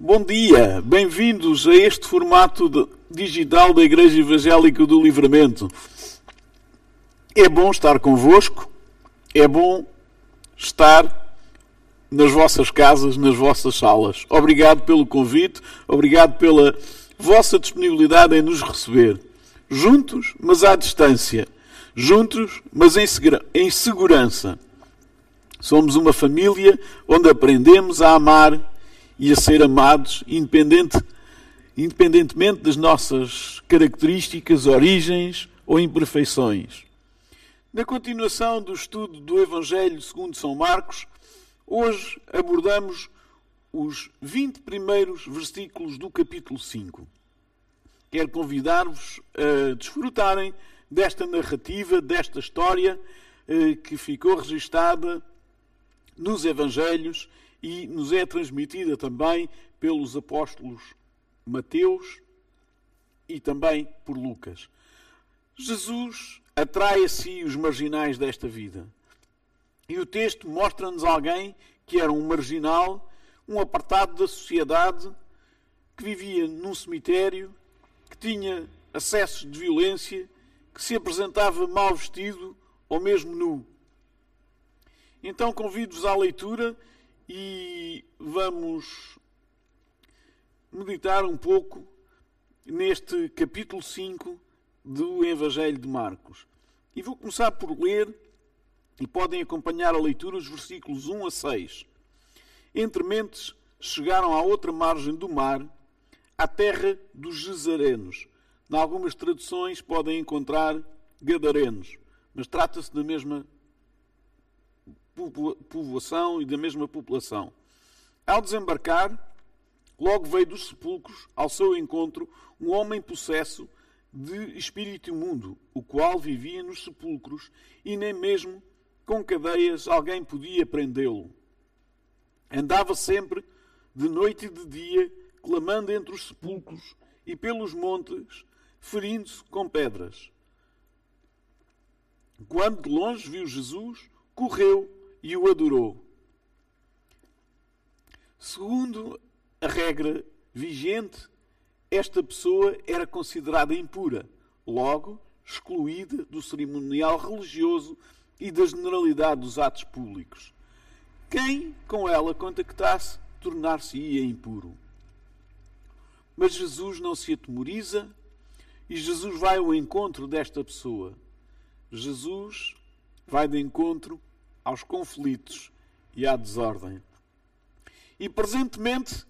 Bom dia, bem-vindos a este formato digital da Igreja Evangélica do Livramento. É bom estar convosco, é bom estar nas vossas casas, nas vossas salas. Obrigado pelo convite, obrigado pela vossa disponibilidade em nos receber. Juntos, mas à distância. Juntos, mas em segura- em segurança. Somos uma família onde aprendemos a amar e a ser amados, independente, independentemente das nossas características, origens ou imperfeições. Na continuação do estudo do Evangelho segundo São Marcos, hoje abordamos os 20 primeiros versículos do capítulo 5. Quero convidar-vos a desfrutarem desta narrativa, desta história eh, que ficou registada nos Evangelhos e nos é transmitida também pelos apóstolos Mateus e também por Lucas. Jesus atrai a si os marginais desta vida. E o texto mostra-nos alguém que era um marginal, um apartado da sociedade, que vivia num cemitério, que tinha acessos de violência, que se apresentava mal vestido ou mesmo nu. Então convido-vos à leitura e vamos meditar um pouco neste capítulo 5 do Evangelho de Marcos. E vou começar por ler, e podem acompanhar a leitura, os versículos 1 a 6. Entre mentes chegaram à outra margem do mar, à terra dos Gesarenos. Em algumas traduções podem encontrar Gadarenos, mas trata-se da mesma povoação e da mesma população. Ao desembarcar, logo veio dos sepulcros ao seu encontro um homem possesso de espírito imundo, o qual vivia nos sepulcros e nem mesmo com cadeias alguém podia prendê-lo. Andava sempre, de noite e de dia, clamando entre os sepulcros e pelos montes, ferindo-se com pedras. Quando de longe viu Jesus, correu e o adorou. Segundo a regra vigente, esta pessoa era considerada impura, logo excluída do cerimonial religioso e da generalidade dos atos públicos. Quem com ela contactasse tornar-se-ia impuro. Mas Jesus não se atemoriza e Jesus vai ao encontro desta pessoa. Jesus vai de encontro aos conflitos e à desordem. E presentemente,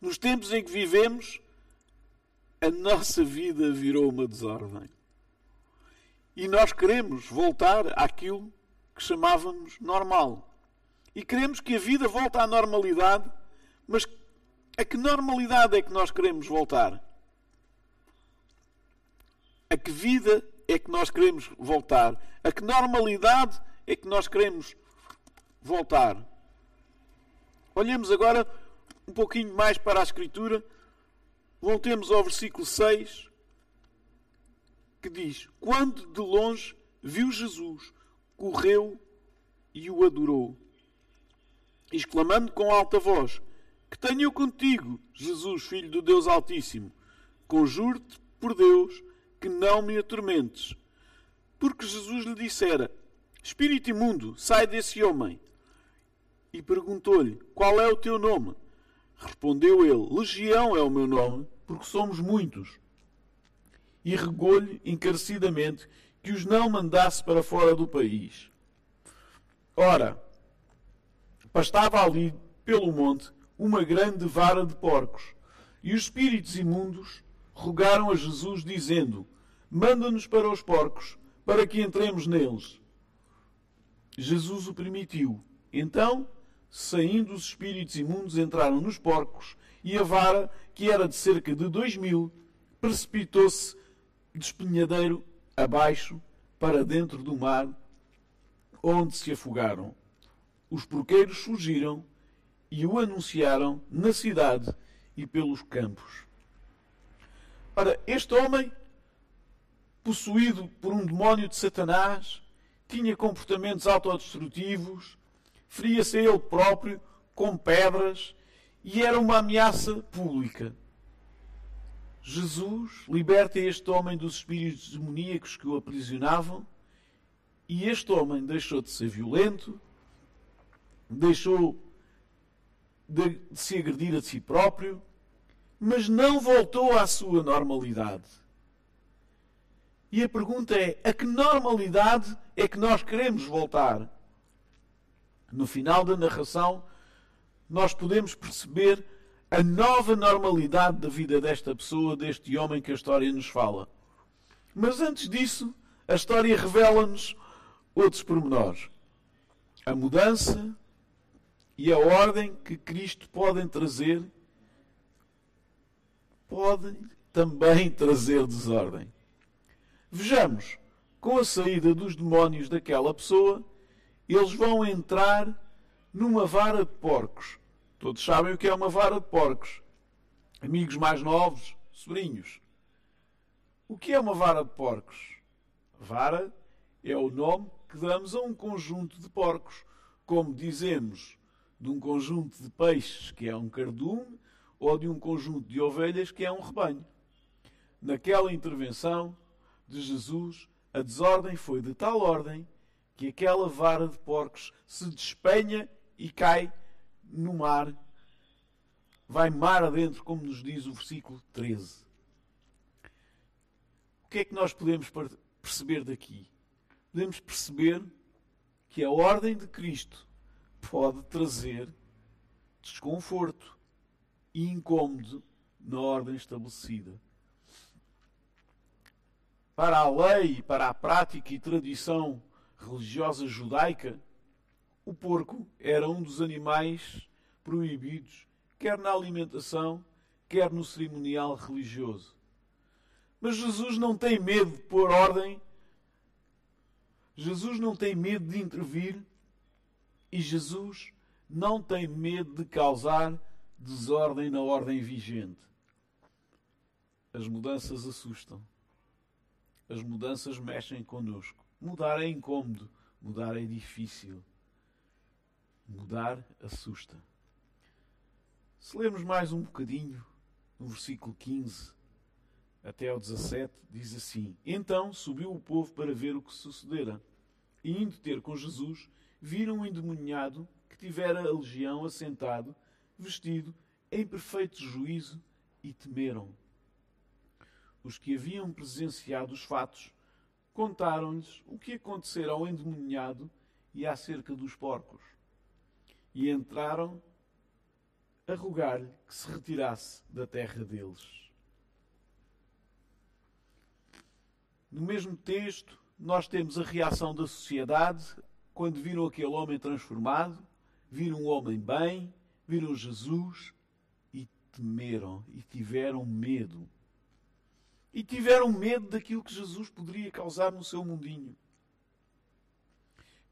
nos tempos em que vivemos, a nossa vida virou uma desordem. E nós queremos voltar àquilo que chamávamos normal. E queremos que a vida volte à normalidade, mas a que normalidade é que nós queremos voltar? A que vida é que nós queremos voltar? A que normalidade é que nós queremos voltar? Olhemos agora um pouquinho mais para a Escritura. Voltemos ao versículo 6, que diz: Quando de longe viu Jesus, correu e o adorou, exclamando com alta voz: Que tenho eu contigo, Jesus, filho do Deus Altíssimo? Conjuro-te por Deus que não me atormentes. Porque Jesus lhe dissera: Espírito imundo, sai desse homem. E perguntou-lhe: Qual é o teu nome? Respondeu ele: Legião é o meu nome, porque somos muitos. E regou-lhe encarecidamente que os não mandasse para fora do país. Ora, pastava ali pelo monte uma grande vara de porcos, e os espíritos imundos rogaram a Jesus, dizendo: Manda-nos para os porcos, para que entremos neles. Jesus o permitiu. Então, saindo os espíritos imundos, entraram nos porcos, e a vara, que era de cerca de dois mil, precipitou-se de espinhadeiro abaixo para dentro do mar, onde se afogaram. Os porqueiros fugiram e o anunciaram na cidade e pelos campos. Ora, este homem, possuído por um demónio de Satanás, tinha comportamentos autodestrutivos, feria-se a ele próprio com pedras e era uma ameaça pública. Jesus liberta este homem dos espíritos demoníacos que o aprisionavam, e este homem deixou de ser violento, deixou de, se agredir a si próprio, mas não voltou à sua normalidade. E a pergunta é: a que normalidade é que nós queremos voltar? No final da narração, nós podemos perceber a nova normalidade da vida desta pessoa, deste homem que a história nos fala. Mas antes disso, a história revela-nos outros pormenores. A mudança e a ordem que Cristo podem trazer, podem também trazer desordem. Vejamos, com a saída dos demónios daquela pessoa, eles vão entrar numa vara de porcos Todos sabem o que é uma vara de porcos. Amigos mais novos, sobrinhos. O que é uma vara de porcos? Vara é o nome que damos a um conjunto de porcos, como dizemos de um conjunto de peixes, que é um cardume, ou de um conjunto de ovelhas, que é um rebanho. Naquela intervenção de Jesus, a desordem foi de tal ordem que aquela vara de porcos se despenha e cai no mar, vai mar adentro, como nos diz o versículo 13. O que é que nós podemos perceber daqui? Podemos perceber que a ordem de Cristo pode trazer desconforto e incômodo na ordem estabelecida. Para a lei, para a prática e tradição religiosa judaica, o porco era um dos animais proibidos, quer na alimentação, quer no cerimonial religioso. Mas Jesus não tem medo de pôr ordem, Jesus não tem medo de intervir e Jesus não tem medo de causar desordem na ordem vigente. As mudanças assustam. As mudanças mexem connosco. Mudar é incômodo, mudar é difícil. Mudar assusta. Se lermos mais um bocadinho, no versículo 15 até ao 17, diz assim: Então subiu o povo para ver o que sucedera. E indo ter com Jesus, viram um endemoniado que tivera a legião assentado, vestido em perfeito juízo, e temeram. Os que haviam presenciado os fatos contaram-lhes o que acontecera ao endemoniado e acerca dos porcos e entraram a rogar-lhe que se retirasse da terra deles. No mesmo texto, nós temos a reação da sociedade quando viram aquele homem transformado, viram um homem bem, viram Jesus e temeram e tiveram medo. E tiveram medo daquilo que Jesus poderia causar no seu mundinho.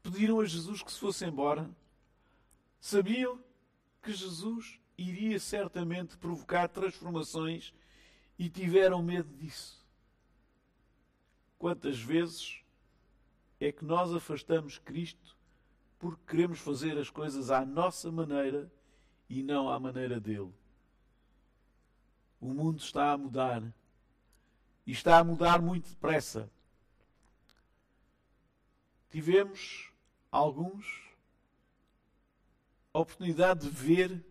Pediram a Jesus que se fosse embora Sabiam que Jesus iria certamente provocar transformações e tiveram medo disso. Quantas vezes é que nós afastamos Cristo porque queremos fazer as coisas à nossa maneira e não à maneira dele? O mundo está a mudar e está a mudar muito depressa. Tivemos alguns a oportunidade de ver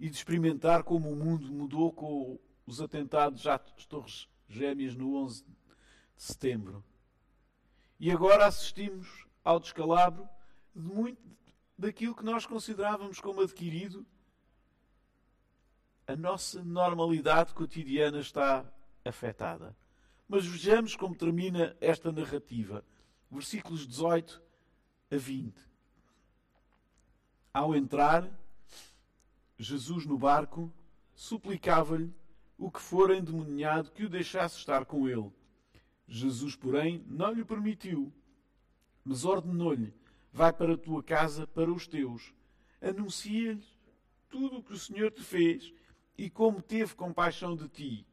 e de experimentar como o mundo mudou com os atentados às Torres Gêmeas no 11 de setembro. E agora assistimos ao descalabro de muito daquilo que nós considerávamos como adquirido. A nossa normalidade cotidiana está afetada. Mas vejamos como termina esta narrativa. Versículos 18 a 20. Ao entrar, Jesus no barco suplicava-lhe o que fora endemoniado que o deixasse estar com ele. Jesus, porém, não lhe permitiu, mas ordenou-lhe: Vai para a tua casa, para os teus, anuncia-lhes tudo o que o Senhor te fez e como teve compaixão de ti.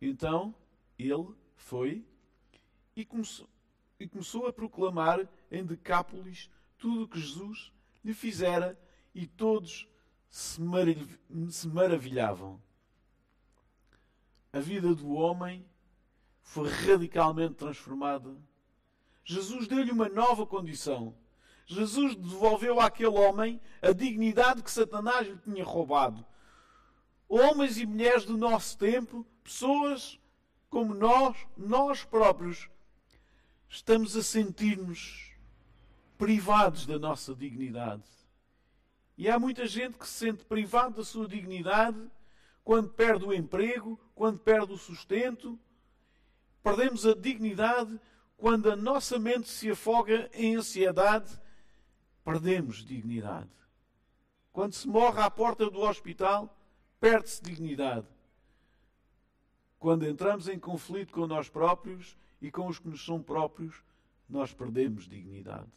Então ele foi e começou, e começou a proclamar em Decápolis tudo o que Jesus lhe fizera e todos se, maravilhavam. A vida do homem foi radicalmente transformada. Jesus deu-lhe uma nova condição. Jesus devolveu àquele homem a dignidade que Satanás lhe tinha roubado. Homens e mulheres do nosso tempo, pessoas como nós, nós próprios, estamos a sentir-nos privados da nossa dignidade. E há muita gente que se sente privado da sua dignidade quando perde o emprego, quando perde o sustento. Perdemos a dignidade quando a nossa mente se afoga em ansiedade. Perdemos dignidade. Quando se morre à porta do hospital, perde-se dignidade. Quando entramos em conflito com nós próprios e com os que nos são próprios, nós perdemos dignidade.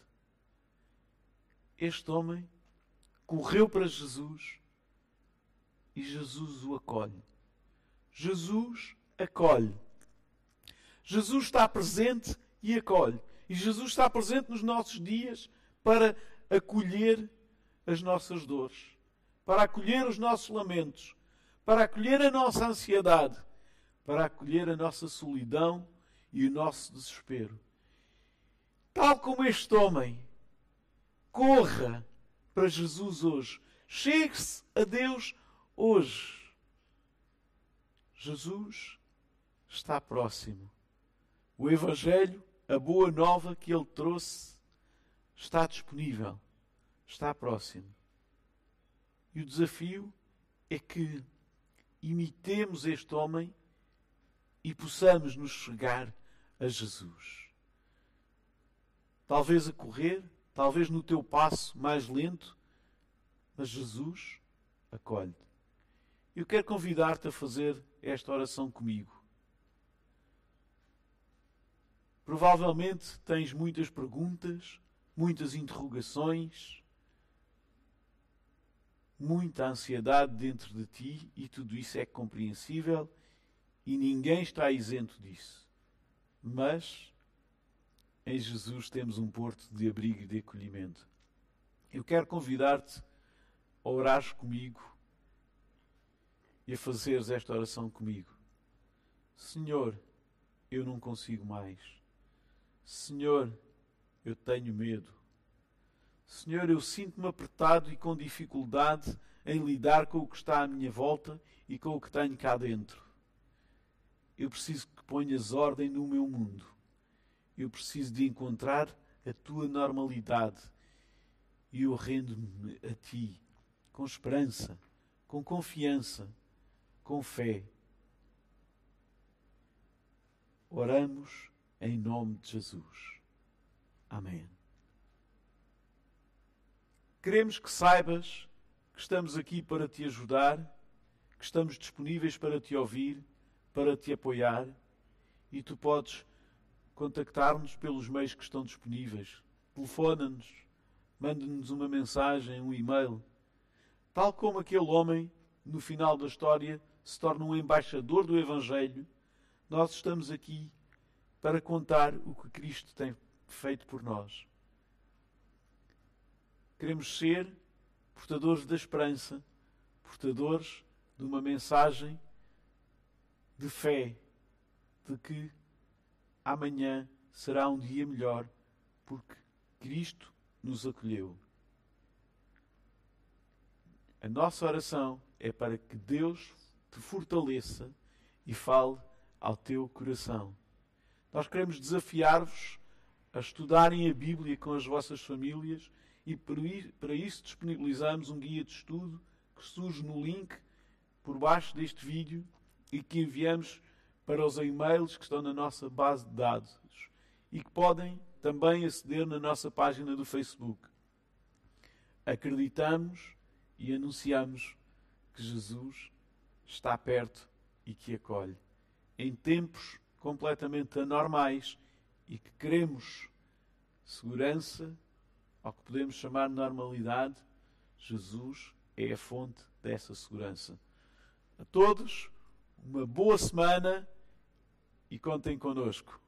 Este homem correu para Jesus e Jesus o acolhe. Jesus acolhe. Jesus está presente e acolhe. E Jesus está presente nos nossos dias para acolher as nossas dores, para acolher os nossos lamentos, para acolher a nossa ansiedade, para acolher a nossa solidão e o nosso desespero. Tal como este homem, corra para Jesus hoje. Chegue-se a Deus hoje. Jesus está próximo. O Evangelho, a boa nova que ele trouxe, está disponível, está próximo. E o desafio é que imitemos este homem e possamos nos chegar a Jesus. Talvez a correr, talvez no teu passo mais lento, mas Jesus acolhe. Eu quero convidar-te a fazer esta oração comigo. Provavelmente tens muitas perguntas, muitas interrogações, muita ansiedade dentro de ti e tudo isso é compreensível e ninguém está isento disso. Mas em Jesus temos um porto de abrigo e de acolhimento. Eu quero convidar-te a orares comigo e a fazeres esta oração comigo. Senhor, eu não consigo mais. Senhor, eu tenho medo. Senhor, eu sinto-me apertado e com dificuldade em lidar com o que está à minha volta e com o que tenho cá dentro. Eu preciso que ponhas ordem no meu mundo. Eu preciso de encontrar a tua normalidade. E eu rendo-me a ti com esperança, com confiança, com fé. Oramos em nome de Jesus. Amém. Queremos que saibas que estamos aqui para te ajudar, que estamos disponíveis para te ouvir para te apoiar e tu podes contactar-nos pelos meios que estão disponíveis. Telefona-nos, manda-nos uma mensagem, um e-mail. Tal como aquele homem, no final da história, se torna um embaixador do Evangelho, nós estamos aqui para contar o que Cristo tem feito por nós. Queremos ser portadores da esperança, portadores de uma mensagem de fé de que amanhã será um dia melhor porque Cristo nos acolheu. A nossa oração é para que Deus te fortaleça e fale ao teu coração. Nós queremos desafiar-vos a estudarem a Bíblia com as vossas famílias e para isso disponibilizamos um guia de estudo que surge no link por baixo deste vídeo e que enviamos para os e-mails que estão na nossa base de dados e que podem também aceder na nossa página do Facebook. Acreditamos e anunciamos que Jesus está perto e que acolhe. Em tempos completamente anormais e que queremos segurança, ao que podemos chamar de normalidade, Jesus é a fonte dessa segurança. A todos, uma boa semana e contem connosco.